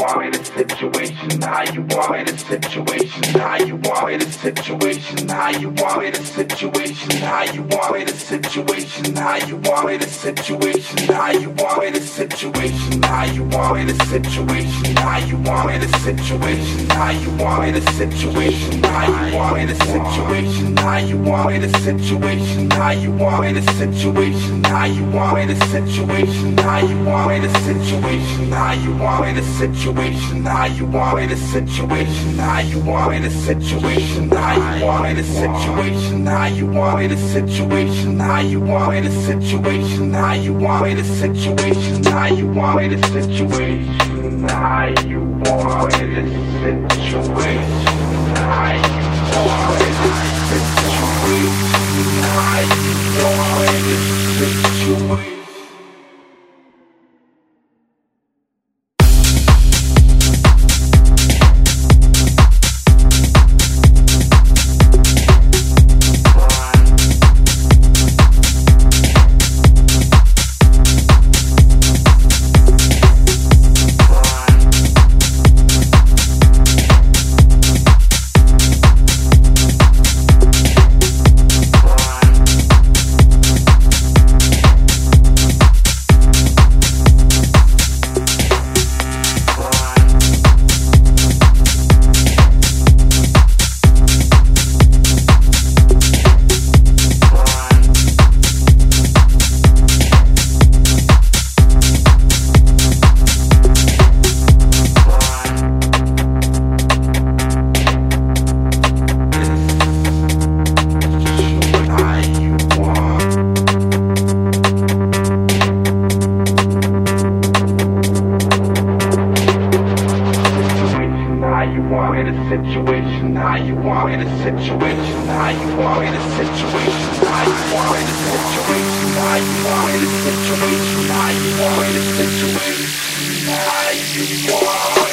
want me to situation, how you are in a situation, how you are in a situation, how you are in a situation, how you are in a situation, how you are in a situation, how you are in a situation, how you are in a situation, how you are in a situation, how you are in a situation, how you are in a situation, how you are in a situation, how you are in a situation, how you are in a situation, how you are in a situation, how you are in a situation, how you are in a situation, how you are in a situation, how you are in a situation, how you are in a situation, how you are in a situation, how you are in a situation, how you are in a situation, how you are in a situation, how you are in a situation, in a situation, how you are in a situation, how you are in a situation, how you are in a situation, how you are in a situation, how you are in a situation, how you are.